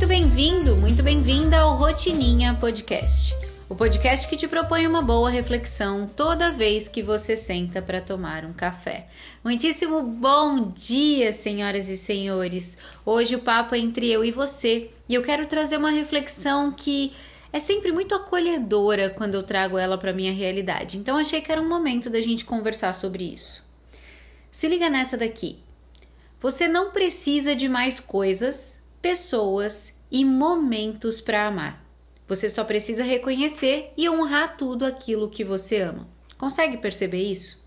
muito bem-vindo, muito bem-vinda ao Rotininha Podcast. O podcast que te propõe uma boa reflexão toda vez que você senta para tomar um café. Muitíssimo bom dia, senhoras e senhores. Hoje o papo é entre eu e você e eu quero trazer uma reflexão que é sempre muito acolhedora quando eu trago ela para minha realidade. Então achei que era um momento da gente conversar sobre isso. Se liga nessa daqui. Você não precisa de mais coisas pessoas e momentos para amar. Você só precisa reconhecer e honrar tudo aquilo que você ama. Consegue perceber isso?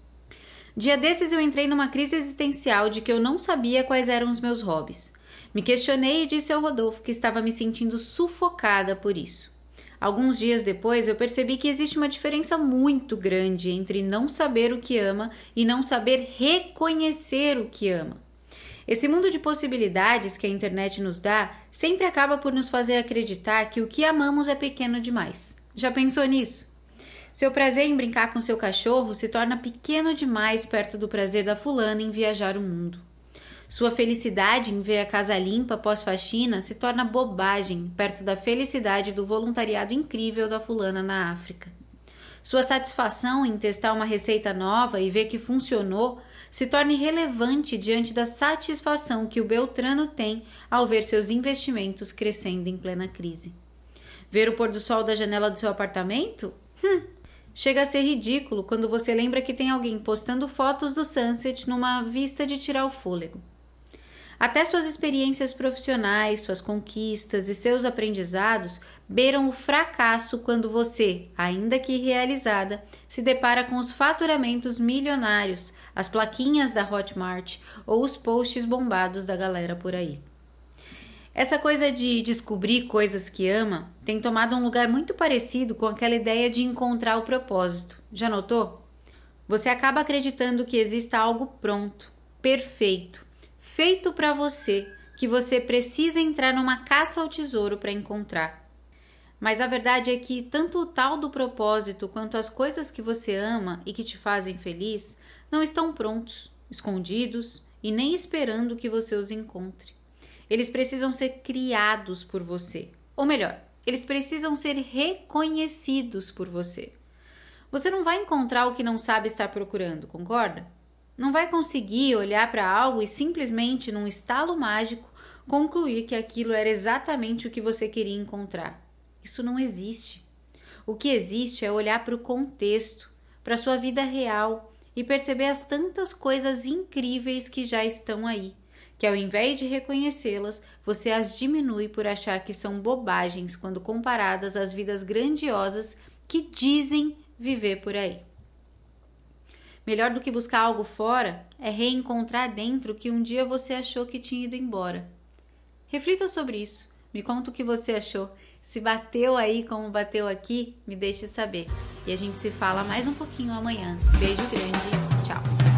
Dia desses eu entrei numa crise existencial de que eu não sabia quais eram os meus hobbies. Me questionei e disse ao Rodolfo que estava me sentindo sufocada por isso. Alguns dias depois eu percebi que existe uma diferença muito grande entre não saber o que ama e não saber reconhecer o que ama. Esse mundo de possibilidades que a internet nos dá sempre acaba por nos fazer acreditar que o que amamos é pequeno demais. Já pensou nisso? Seu prazer em brincar com seu cachorro se torna pequeno demais perto do prazer da fulana em viajar o mundo. Sua felicidade em ver a casa limpa pós-faxina se torna bobagem perto da felicidade do voluntariado incrível da fulana na África. Sua satisfação em testar uma receita nova e ver que funcionou se torne relevante diante da satisfação que o Beltrano tem ao ver seus investimentos crescendo em plena crise. Ver o pôr do sol da janela do seu apartamento? Hum, chega a ser ridículo quando você lembra que tem alguém postando fotos do sunset numa vista de tirar o fôlego. Até suas experiências profissionais, suas conquistas e seus aprendizados beiram o fracasso quando você, ainda que realizada, se depara com os faturamentos milionários, as plaquinhas da Hotmart ou os posts bombados da galera por aí. Essa coisa de descobrir coisas que ama tem tomado um lugar muito parecido com aquela ideia de encontrar o propósito. Já notou? Você acaba acreditando que exista algo pronto, perfeito, feito para você que você precisa entrar numa caça ao tesouro para encontrar. Mas a verdade é que tanto o tal do propósito quanto as coisas que você ama e que te fazem feliz não estão prontos, escondidos e nem esperando que você os encontre. Eles precisam ser criados por você. Ou melhor, eles precisam ser reconhecidos por você. Você não vai encontrar o que não sabe estar procurando, concorda? Não vai conseguir olhar para algo e simplesmente, num estalo mágico, concluir que aquilo era exatamente o que você queria encontrar. Isso não existe. O que existe é olhar para o contexto, para a sua vida real e perceber as tantas coisas incríveis que já estão aí, que ao invés de reconhecê-las, você as diminui por achar que são bobagens quando comparadas às vidas grandiosas que dizem viver por aí. Melhor do que buscar algo fora é reencontrar dentro o que um dia você achou que tinha ido embora. Reflita sobre isso. Me conta o que você achou. Se bateu aí como bateu aqui, me deixe saber. E a gente se fala mais um pouquinho amanhã. Beijo grande. Tchau.